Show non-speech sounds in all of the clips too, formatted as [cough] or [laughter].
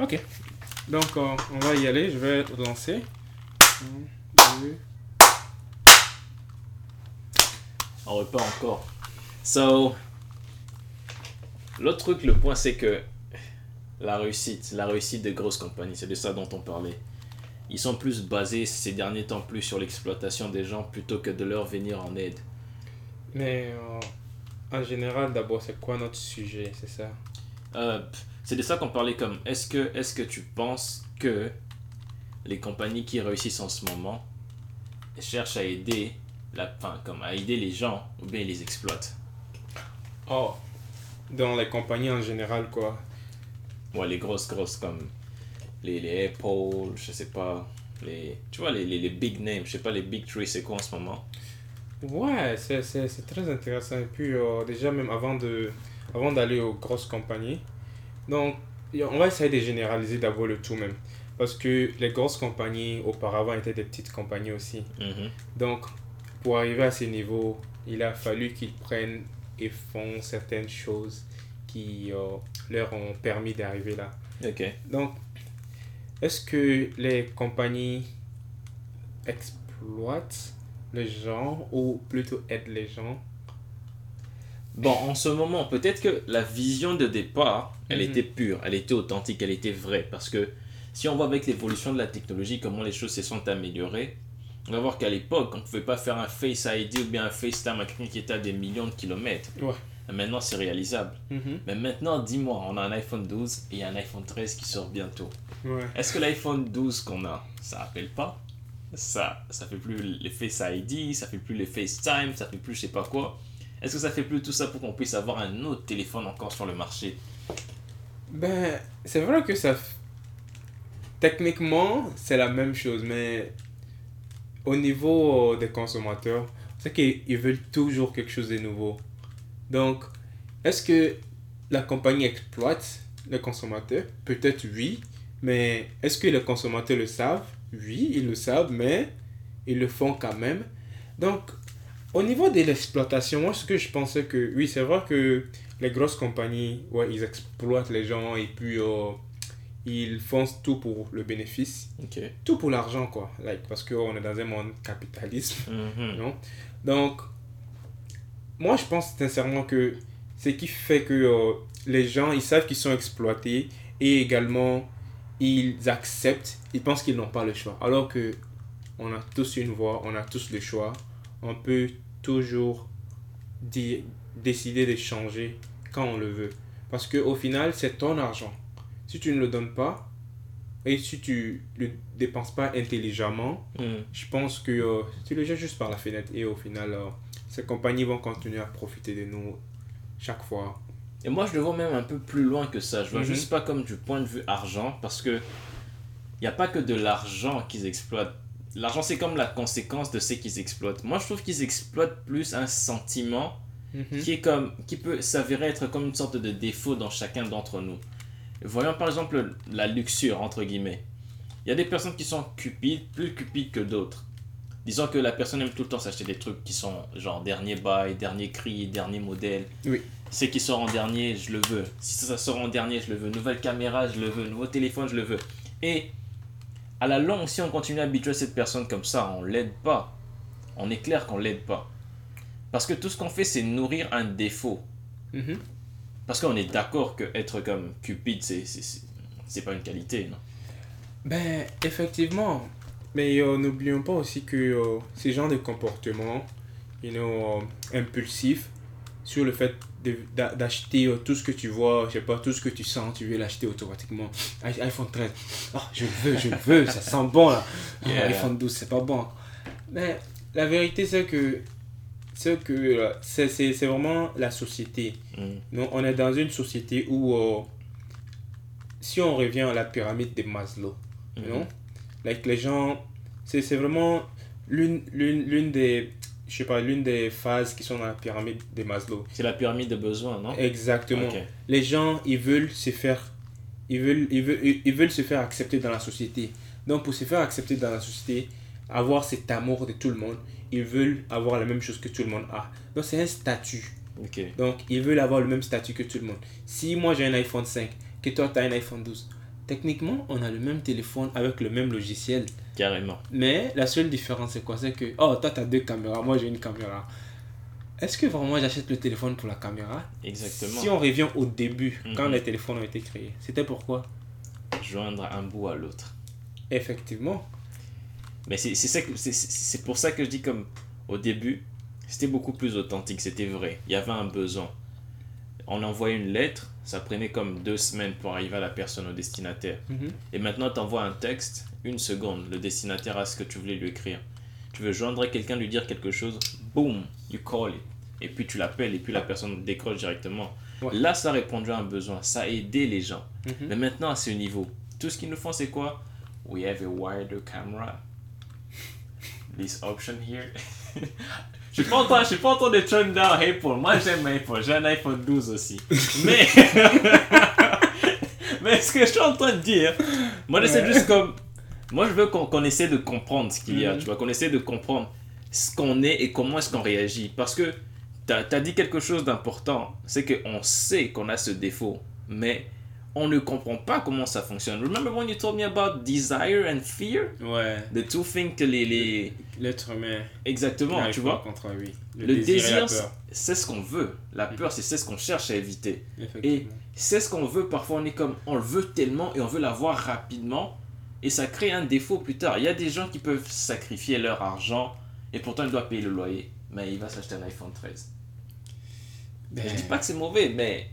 Ok. Donc, euh, on va y aller. Je vais lancer. Un, deux. On repart encore. So, l'autre truc, le point, c'est que la réussite, la réussite des grosses compagnies, c'est de ça dont on parlait. Ils sont plus basés ces derniers temps plus sur l'exploitation des gens plutôt que de leur venir en aide. Mais euh, en général, d'abord, c'est quoi notre sujet C'est ça? Euh, c'est de ça qu'on parlait comme est-ce que, est que tu penses que les compagnies qui réussissent en ce moment cherchent à aider, la, enfin, comme à aider les gens ou bien ils les exploitent? Oh, dans les compagnies en général, quoi. Ouais, les grosses, grosses comme les, les Apple, je sais pas, les, tu vois, les, les, les big names, je sais pas, les big three, c'est quoi en ce moment? Ouais, c'est très intéressant. Et puis, euh, déjà, même avant, de, avant d'aller aux grosses compagnies, donc, on va essayer de généraliser d'abord le tout même. Parce que les grosses compagnies, auparavant, étaient des petites compagnies aussi. Mhm. Donc, pour arriver à ces niveaux, il a fallu qu'ils prennent et font certaines choses qui euh, leur ont permis d'arriver là. Ok. Donc, est-ce que les compagnies exploitent les gens ou plutôt aident les gens Bon, en ce moment, peut-être que la vision de départ, elle Mhm. était pure, elle était authentique, elle était vraie. Parce que si on voit avec l'évolution de la technologie, comment les choses se sont améliorées, on va voir qu'à l'époque, on ne pouvait pas faire un Face ID ou bien un FaceTime à quelqu'un qui était à des millions de kilomètres. Ouais. Maintenant, c'est réalisable. Mais maintenant, dis-moi, on a un iPhone 12 et un iPhone 13 qui sort bientôt. Ouais. Est-ce que l'iPhone 12 qu'on a, ça appelle pas? Ça ça fait plus les Face ID, ça fait plus les FaceTime, ça fait plus je sais pas quoi. Est-ce que ça fait plus tout ça pour qu'on puisse avoir un autre téléphone encore sur le marché? Ben, c'est vrai que ça. Techniquement, c'est la même chose, mais au niveau des consommateurs, c'est qu'ils ils veulent toujours quelque chose de nouveau. Donc, est-ce que la compagnie exploite les consommateurs Peut-être oui, mais est-ce que les consommateurs le savent? Oui, ils le savent, mais ils le font quand même. Donc, au niveau de l'exploitation, moi, ce que je pensais que, oui, c'est vrai que les grosses compagnies, ouais, ils exploitent les gens et puis euh, ils font tout pour le bénéfice, tout pour l'argent, quoi. Like, parce qu'on est dans un monde capitaliste. [laughs] Mhm. Non? Donc, moi, je pense sincèrement que ce qui fait que euh, les gens, ils savent qu'ils sont exploités et également, ils acceptent, ils pensent qu'ils n'ont pas le choix. Alors que on a tous une voix, on a tous le choix. On peut toujours décider de changer quand on le veut. Parce que au final, c'est ton argent. Si tu ne le donnes pas, et si tu ne le dépenses pas intelligemment, Mhm. je pense que euh, tu le jettes juste par la fenêtre et au final, euh, ces compagnies vont continuer à profiter de nous chaque fois. Et moi, je le vois même un peu plus loin que ça. Je vois Mhm. juste pas comme du point de vue argent, parce que il n'y a pas que de l'argent qu'ils exploitent. L'argent, c'est comme la conséquence de ce qu'ils exploitent. Moi, je trouve qu'ils exploitent plus un sentiment qui est comme qui peut s'avérer être comme une sorte de défaut dans chacun d'entre nous. Voyons par exemple la luxure entre guillemets. Il y a des personnes qui sont cupides, plus cupides que d'autres. Disons que la personne aime tout le temps s'acheter des trucs qui sont genre dernier bail, dernier cri, dernier modèle. Oui. C'est qui sort en dernier, je le veux. Si ça sort en dernier, je le veux. Nouvelle caméra, je le veux. Nouveau téléphone, je le veux. Et à la longue, si on continue à habituer cette personne comme ça, on l'aide pas. On est clair qu'on l'aide pas. Parce que tout ce qu'on fait, c'est nourrir un défaut. Mhm. Parce qu'on est d'accord que être comme cupide, c'est, pas une qualité, non? Ben, effectivement. Mais euh, n'oublions pas aussi que euh, ces genres de comportements, you know, euh, impulsifs, sur le fait d'acheter euh, tout ce que tu vois, je sais pas, tout ce que tu sens, tu veux l'acheter automatiquement. IPhone 13, ah, je le veux, je le veux, ça sent bon là. Ah, Yeah. iPhone 12, c'est pas bon. Mais la vérité, c'est que c'est que euh, c'est c'est- c'est vraiment la société. Mm. On est dans une société où, euh, si on revient à la pyramide de Maslow, Mhm. non? Like, les gens, c'est c'est vraiment l'une l'une- l'une des, je sais pas, l'une des phases qui sont dans la pyramide de Maslow. C'est la pyramide de besoins, non? Exactement. Les gens, ils veulent se faire, ils veulent, ils veulent, ils veulent se faire accepter dans la société. Donc, pour se faire accepter dans la société, avoir cet amour de tout le monde, ils veulent avoir la même chose que tout le monde a. Donc, c'est un statut. Ok. Donc, ils veulent avoir le même statut que tout le monde. Si moi j'ai un iPhone 5, que toi tu as un iPhone 12, techniquement, on a le même téléphone avec le même logiciel. Carrément. Mais la seule différence, c'est quoi? C'est que, oh, toi, tu as deux caméras, moi, j'ai une caméra. Est-ce que vraiment j'achète le téléphone pour la caméra? Exactement. Si on revient au début, quand Mhm. les téléphones ont été créés, c'était pourquoi Joindre un bout à l'autre. Effectivement. Mais c'est pour ça que je dis comme au début, c'était beaucoup plus authentique, c'était vrai. Il y avait un besoin. On envoyait une lettre, ça prenait comme deux semaines pour arriver à la personne, au destinataire. Mhm. Et maintenant, tu envoies un texte, une seconde, le destinataire a ce que tu voulais lui écrire. Tu veux joindre quelqu'un, lui dire quelque chose, boom, you call it. Et puis tu l'appelles et puis la personne décroche directement. Ouais. Là, ça répondait à un besoin, ça a aidé les gens. Mhm. Mais maintenant, à ce niveau, tout ce qu'ils nous font, c'est quoi? We have a wider camera. This option here. [laughs] Je suis pas en train, je suis pas en train de turn down Apple. Moi, j'aime Apple. J'ai un iPhone 12 aussi. Mais, [laughs] mais ce que je suis en train de dire, moi, c'est juste comme, moi, je veux qu'on qu'on essaie de comprendre ce qu'il y a. Mhm. Tu vois, qu'on essaie de comprendre ce qu'on est et comment est-ce qu'on réagit. Parce que tu as, dit quelque chose d'important. C'est qu'on sait qu'on a ce défaut, mais on ne comprend pas comment ça fonctionne. Remember when you told me about desire and fear? Ouais, The two things que les... les... l'être humain. Exactement, tu vois? Contre. Le, désir et c'est ce qu'on veut. La peur, c'est c'est ce qu'on cherche à éviter. Effectivement. C'est ce qu'on veut. Parfois, on est comme, on le veut tellement et on veut l'avoir rapidement. Et ça crée un défaut plus tard. Il y a des gens qui peuvent sacrifier leur argent et pourtant ils doivent payer le loyer. Mais il va s'acheter un iPhone 13. Ben, Je dis pas que c'est mauvais, mais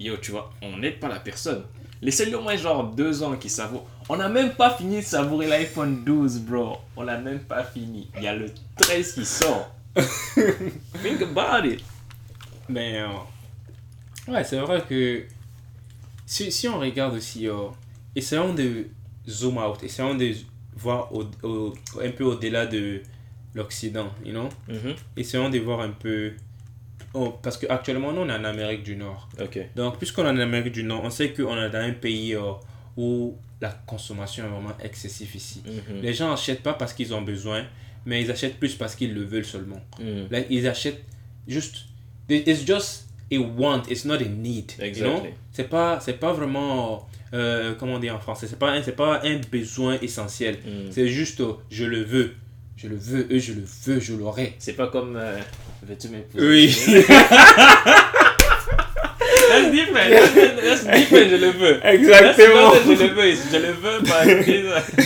yo, tu vois, on n'aide pas la personne. Laissez-le au moins genre deux ans qui savourent. On n'a même pas fini de savourer l'iPhone 12, bro. On l'a même pas fini. Il y a le 13 qui sort. [laughs] Think about it. Mais euh, ouais, c'est vrai que si, si on regarde aussi, euh, essayons de zoom out, essayons de voir au, au- un peu au-delà de l'Occident, you know? Mhm. Essayons de voir un peu. Oh, parce qu'actuellement, nous, on est en Amérique du Nord. Ok. Donc, puisqu'on est en Amérique du Nord, on sait qu'on est dans un pays euh, où la consommation est vraiment excessive ici. Mhm. Les gens n'achètent pas parce qu'ils ont besoin, mais ils achètent plus parce qu'ils le veulent seulement. Mhm. Like, ils achètent juste. It's just a want, it's not a need. you know? Exactly. C'est pas, c'est pas vraiment. euh, comment on dit en français? C'est pas, un- c'est pas un besoin essentiel. Mhm. C'est juste euh, je le veux. Je le veux, eux, je le veux, je l'aurai. C'est pas comme. euh, Veux-tu m'épouser? Oui. [laughs] That's different. That's, different, je le veux. [laughs] Exactement. je le veux. Je le veux, [laughs]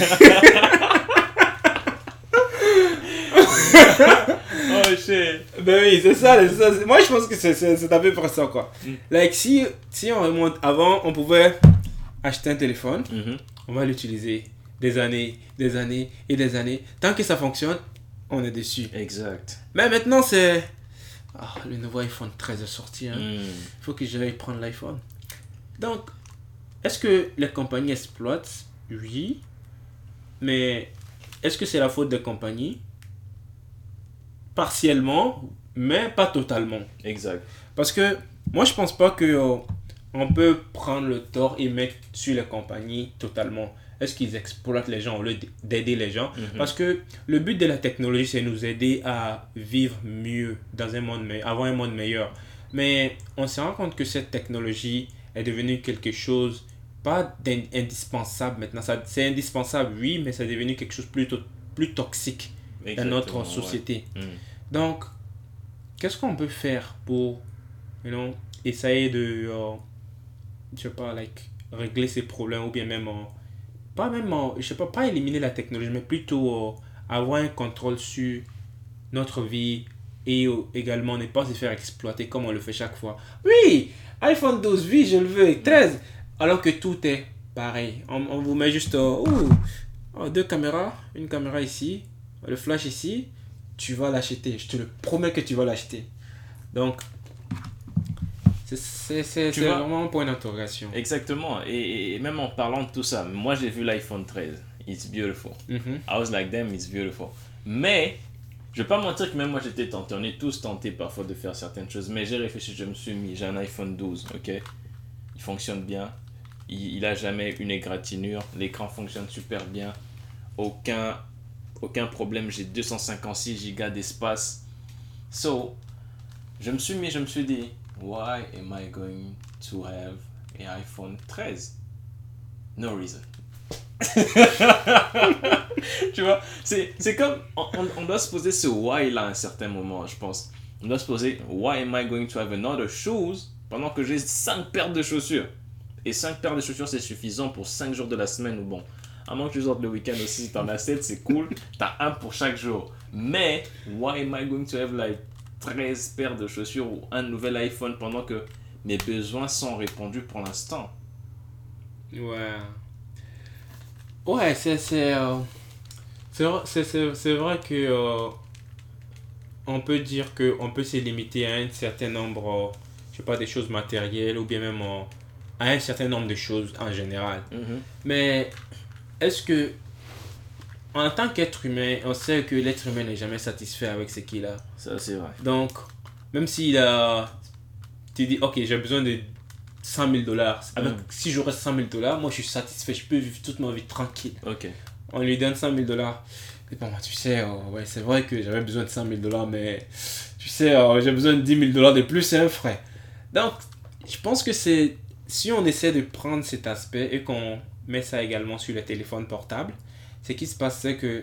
oh shit. Ben oui, c'est ça, c'est ça. Moi, je pense que c'est, à peu près ça, quoi. Mm. Like, si, si on remonte avant, on pouvait acheter un téléphone, Mhm. on va l'utiliser des années, des années et des années. Tant que ça fonctionne, on est dessus. Exact. Mais maintenant, c'est. Ah, le nouveau iPhone 13 est sorti. hein. Mhm. Il faut que j'aille prendre l'iPhone. Donc, est-ce que les compagnies exploitent? Oui. Mais est-ce que c'est la faute des compagnies? Partiellement, mais pas totalement. Exact. Parce que moi, je pense pas que euh, on peut prendre le tort et mettre sur les compagnies totalement. Est-ce qu'ils exploitent les gens au lieu d'aider les gens? Mhm. Parce que le but de la technologie, c'est nous aider à vivre mieux dans un monde meilleur, avoir un monde meilleur. Mais on se rend compte que cette technologie est devenue quelque chose pas d'indispensable maintenant. C'est indispensable, oui, mais c'est devenu quelque chose plutôt plus toxique dans Exactement, notre ouais. société. Mhm. Donc, qu'est-ce qu'on peut faire pour, you know, essayer de, euh, je sais pas, like, régler ces problèmes ou bien même, euh, pas même, euh, je sais pas, pas éliminer la technologie, mais plutôt euh, avoir un contrôle sur notre vie et euh, également ne pas se faire exploiter comme on le fait chaque fois. Oui, iPhone 12, oui, je le veux, 13, alors que tout est pareil. On, vous met juste, euh, oh, deux caméras, une caméra ici, le flash ici, tu vas l'acheter. Je te le promets que tu vas l'acheter. Donc, c'est- vraiment un point d'interrogation. Exactement. Et, et même en parlant de tout ça, moi j'ai vu l'iPhone 13. It's beautiful. Mhm. I was like, damn, it's beautiful. Mais, je vais pas mentir que même moi j'étais tenté. On est tous tentés parfois de faire certaines choses. Mais j'ai réfléchi, je me suis mis. J'ai un iPhone 12, ok? Il fonctionne bien. Il, il a jamais une égratignure. L'écran fonctionne super bien. Aucun, aucun problème. J'ai 256 gigas d'espace. So, je me suis mis, je me suis dit, why am I going to have an iPhone 13 No reason. [laughs] tu vois, c'est comme, on, on, doit se poser ce why là à un certain moment, je pense. On doit se poser, why am I going to have another shoes pendant que j'ai 5 paires de chaussures? Et 5 paires de chaussures, c'est suffisant pour 5 jours de la semaine ou bon. À moins que tu sortes le week-end aussi, si t'en as 7, c'est cool. T'as un pour chaque jour. Mais, why am I going to have like 13 paires de chaussures ou un nouvel iPhone pendant que mes besoins sont répondus pour l'instant Ouais. Ouais, c'est. C'est euh, c'est vrai que. Euh, on peut dire qu'on peut se limiter à un certain nombre, euh, je sais pas, des choses matérielles ou bien même à un certain nombre de choses en général. Mm-hmm. Mais est-ce que, en tant qu'être humain, on sait que l'être humain n'est jamais satisfait avec ce qu'il a. Ça, c'est vrai. Donc, même s'il a. Tu dis, ok, j'ai besoin de 100 000 dollars. Mm. Si j'aurais 100 000 dollars, moi je suis satisfait, je peux vivre toute ma vie tranquille. Ok. On lui donne 100 000 dollars. Et bon, tu sais, oh, ouais, c'est vrai que j'avais besoin de 100 000 dollars, mais tu sais, oh, j'ai besoin de 10 000 dollars de plus, c'est un frais. Donc, je pense que c'est. Si on essaie de prendre cet aspect et qu'on met ça également sur le téléphone portable, ce qui se passe, c'est que.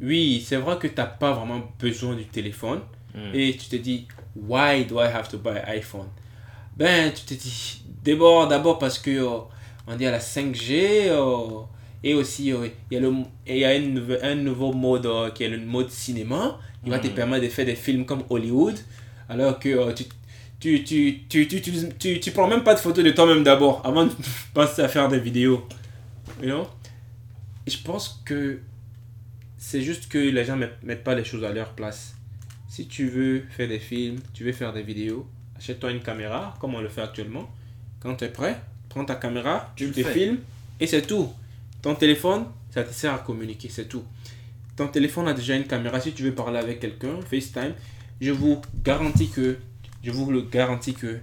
Oui, c'est vrai que tu n'as pas vraiment besoin du téléphone. Mm. Et tu te dis, why do I have to buy iPhone? Ben, tu te dis, d'abord, d'abord parce que oh, on dit à la 5G, oh, et aussi oh, il y a, le, il y a un, nouveau mode qui est le mode cinéma, qui va te mm. permettre de faire des films comme Hollywood, alors que tu, tu, tu, tu, tu, tu, tu, prends même pas de photos de toi-même d'abord, avant de [laughs] penser à faire des vidéos. You know? Je pense que c'est juste que les gens ne mettent pas les choses à leur place. Si tu veux faire des films, tu veux faire des vidéos, achète-toi une caméra, comme on le fait actuellement. Quand tu es prêt, prends ta caméra, tu te filmes et c'est tout. Ton téléphone, ça te sert à communiquer, c'est tout. Ton téléphone a déjà une caméra. Si tu veux parler avec quelqu'un, FaceTime, je vous garantis que, je vous le garantis que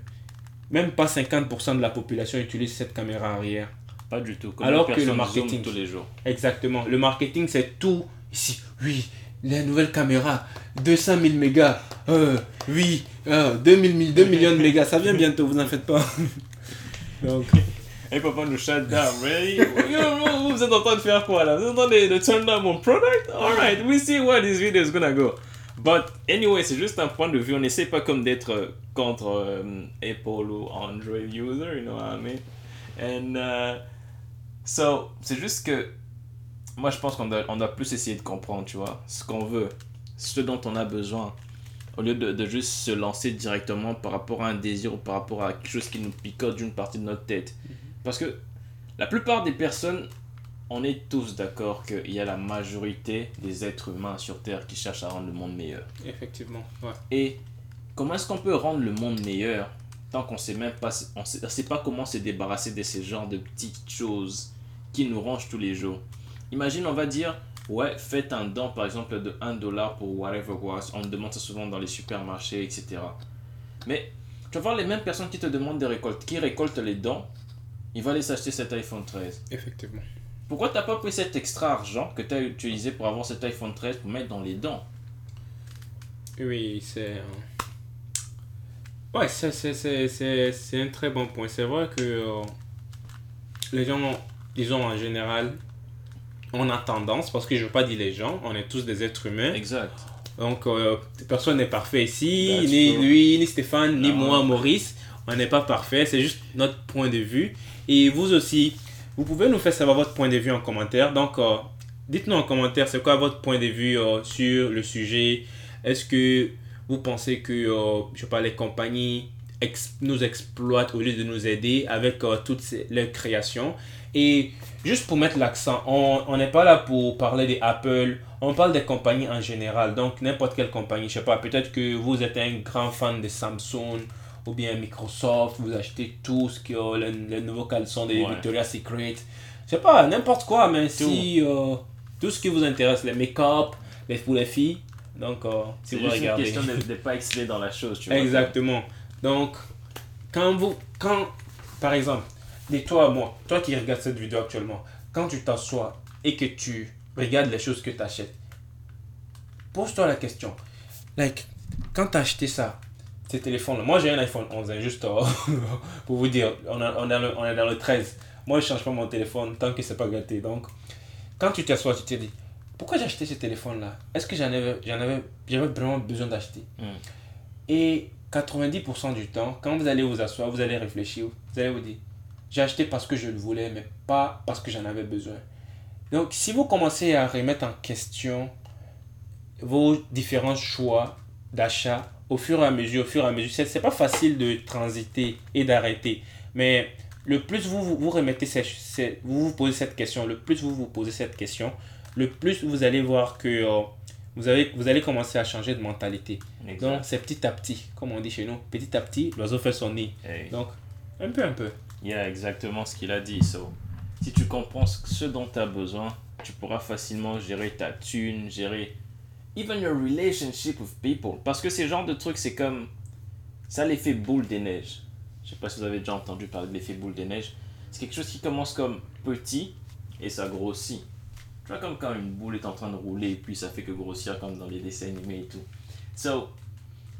même pas 50% de la population utilise cette caméra arrière. Pas du tout. Alors que le marketing. tous les jours. Exactement. Le marketing, c'est tout ici. Oui, la nouvelle caméra, 200 000 mégas. Euh, oui, euh, 2, 2 millions de mégas. Ça vient bientôt, vous en faites pas. [laughs] Donc. Hey papa nous shut down, really? vous êtes en train de faire quoi là? Vous êtes en train de, turn down mon product? Alright, we see where this video is gonna go. But anyway, c'est juste un point de vue. On n'essaie pas comme d'être euh, contre euh, Apple ou Android user, you know what I mean? And uh, so, c'est juste que moi je pense qu'on doit, on doit plus essayer de comprendre, tu vois, ce qu'on veut, ce dont on a besoin, au lieu de, de, juste se lancer directement par rapport à un désir ou par rapport à quelque chose qui nous picote d'une partie de notre tête. Mm-hmm. Parce que la plupart des personnes, on est tous d'accord qu'il y a la majorité des êtres humains sur Terre qui cherchent à rendre le monde meilleur. Effectivement, ouais. Et comment est-ce qu'on peut rendre le monde meilleur tant qu'on sait même pas, on sait, sait pas comment se débarrasser de ces genres de petites choses qui nous rangent tous les jours Imagine, on va dire, ouais, faites un don par exemple de 1 dollar pour whatever was. On demande ça souvent dans les supermarchés, etc. Mais tu vas voir les mêmes personnes qui te demandent des récoltes, qui récoltent les dons, ils vont aller s'acheter cet iPhone 13. Effectivement. Pourquoi tu n'as pas pris cet extra argent que tu as utilisé pour avoir cet iPhone 13 pour mettre dans les dons? Oui, c'est. Ouais, c'est un très bon point. C'est vrai que euh, les gens, disons en général, on a tendance, parce que je ne veux pas dire les gens, on est tous des êtres humains. Exact. Donc, euh, personne n'est parfait ici, ni lui, ni Stéphane, ni moi, Maurice. On n'est pas parfait, c'est juste notre point de vue. Et vous aussi, vous pouvez nous faire savoir votre point de vue en commentaire. Donc, euh, dites-nous en commentaire, c'est quoi votre point de vue sur le sujet? Est-ce que vous pensez que, je sais pas, les compagnies nous exploitent au lieu de nous aider avec toutes ces, leurs créations? Et juste pour mettre l'accent, on n'est pas là pour parler des Apple, on parle des compagnies en général. Donc n'importe quelle compagnie, je sais pas, peut-être que vous êtes un grand fan de Samsung ou bien Microsoft, vous achetez tout ce qui est les, nouveaux caleçons de Victoria's Secret. Je sais pas, n'importe quoi, mais tout. si euh, tout ce qui vous intéresse, les make-up, les pour les filles. Donc, euh, si vous regardez. C'est une question de ne [laughs] pas exceller dans la chose, tu vois. Exactement. Donc, quand vous, quand, par exemple, et toi, moi, toi qui regardes cette vidéo actuellement, quand tu t'assois et que tu regardes les choses que tu achètes, pose-toi la question. Like, quand tu as acheté ça, ces téléphones-là, moi j'ai un iPhone 11, hein, juste euh, [laughs] pour vous dire, on, on, est dans le, on est dans le 13. moi je change pas mon téléphone tant que c'est pas gâté. Donc, quand tu t'assois, tu te dis, pourquoi j'ai acheté ce téléphone-là? Est-ce que j'en avais, j'en avais, j'avais vraiment besoin d'acheter? Mm. Et 90% du temps, quand vous allez vous asseoir, vous allez réfléchir, vous allez vous dire, j'ai acheté parce que je le voulais, mais pas parce que j'en avais besoin. Donc, si vous commencez à remettre en question vos différents choix d'achat au fur et à mesure, au fur et à mesure, c'est, c'est pas facile de transiter et d'arrêter. Mais le plus vous vous, vous remettez, ces- ces- vous vous posez cette question, le plus vous vous posez cette question, le plus vous allez voir que euh, vous, avez, vous allez commencer à changer de mentalité. Exact. Donc, c'est petit à petit, comme on dit chez nous. Petit à petit, l'oiseau fait son nid. Hey. Donc, un peu, un peu. Il y a exactement ce qu'il a dit. So, si tu comprends ce ce dont tu as besoin, tu pourras facilement gérer ta thune, gérer even your relationship with people. Parce que ces genres de trucs, c'est comme. Ça l'effet boule des neiges. Je sais pas si vous avez déjà entendu parler de l'effet boule des neiges. C'est quelque chose qui commence comme petit et ça grossit. Tu vois, comme quand une boule est en train de rouler et puis ça fait que grossir comme dans les dessins animés et tout. So,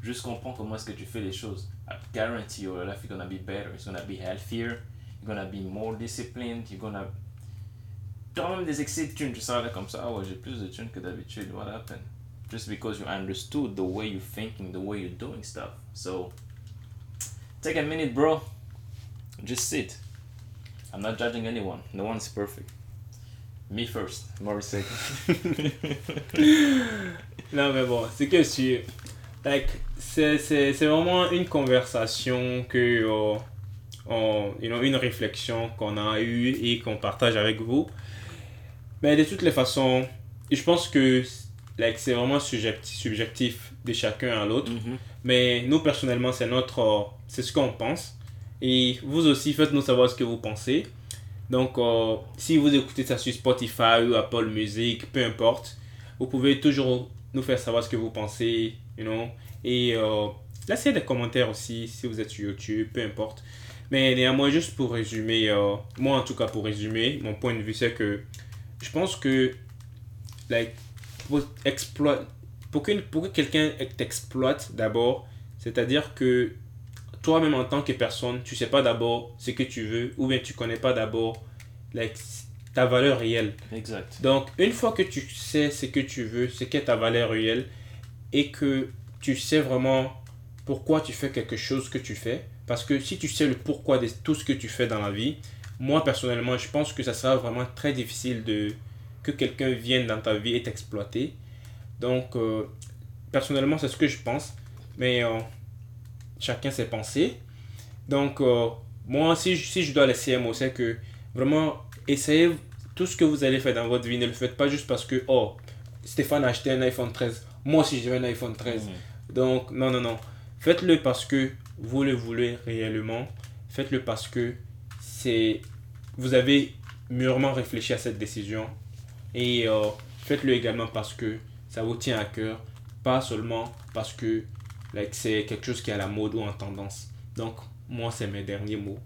juste comprends comment est-ce que tu fais les choses. I guarantee your life is gonna be better. It's gonna be healthier. You're gonna be more disciplined. You're gonna. Tu auras même des excès de thunes. Tu seras comme ça. Ah ouais, j'ai plus de thunes que d'habitude. What happened? Just because you understood the way you're thinking, the way you're doing stuff. So, take a minute, bro. Just sit. I'm not judging anyone. No one's perfect. Me first. Maurice [laughs] second. Non, mais bon, c'est que si. Like, c'est c'est- c'est vraiment une conversation que. euh, on, you know, une réflexion qu'on a eue et qu'on partage avec vous. Mais de toutes les façons, je pense que like, c'est vraiment subjectif, subjectif de chacun à l'autre. Mhm. Mais nous, personnellement, c'est notre. c'est ce qu'on pense. Et vous aussi, faites-nous savoir ce que vous pensez. Donc, euh, si vous écoutez ça sur Spotify ou Apple Music, peu importe, vous pouvez toujours nous faire savoir ce que vous pensez, you know. Et euh, laissez des commentaires aussi si vous êtes sur YouTube, peu importe. Mais néanmoins, juste pour résumer, euh, moi en tout cas pour résumer, mon point de vue c'est que je pense que like, pour, pour, qu'une- pour que quelqu'un t'exploite d'abord, c'est-à-dire que toi-même en tant que personne, tu sais pas d'abord ce que tu veux ou bien tu connais pas d'abord like, ta valeur réelle. Exact. Donc, une fois que tu sais ce que tu veux, ce qu'est ta valeur réelle, et que tu sais vraiment pourquoi tu fais quelque chose que tu fais, parce que si tu sais le pourquoi de tout ce que tu fais dans la vie, moi personnellement, je pense que ça sera vraiment très difficile de que quelqu'un vienne dans ta vie et t'exploiter. Donc, euh, personnellement, c'est ce que je pense, mais euh, chacun ses pensées. Donc, euh, moi, si je, si je dois laisser un mot, c'est que vraiment, essayez tout ce que vous allez faire dans votre vie, ne le faites pas juste parce que, oh, Stéphane a acheté un iPhone 13. Moi aussi, j'ai un iPhone 13. Mhm. Donc, non, non, non. Faites-le parce que vous le voulez réellement. Faites-le parce que c'est vous avez mûrement réfléchi à cette décision. Et euh, faites-le également parce que ça vous tient à cœur. Pas seulement parce que like, c'est quelque chose qui est à la mode ou en tendance. Donc, moi, c'est mes derniers mots.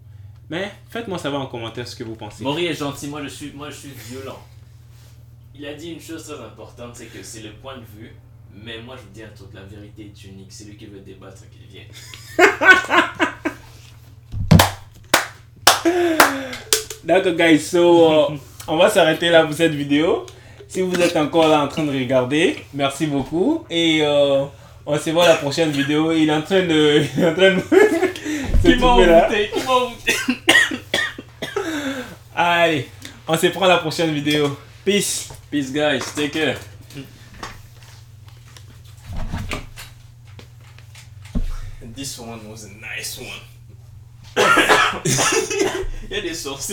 Mais faites-moi savoir en commentaire ce que vous pensez. Maury est gentil, moi je suis, moi je suis violent. Il a dit une chose très importante, c'est que c'est le point de vue, mais moi je vous dis un truc, la vérité est unique, c'est lui qui veut débattre qu'il vienne. [laughs] D'accord, guys. So, euh, on va s'arrêter là pour cette vidéo. Si vous êtes encore là en train de regarder, merci beaucoup. Et euh, on se voit à la prochaine vidéo. Il est en train de. [laughs] Il est en train de. Qui m'a envoûté, qui m'a envoûté. [coughs] Allez, on se prend à la prochaine vidéo. Peace. Peace guys, take care. This one was a nice one. [coughs] [coughs] Il y a des sourcils.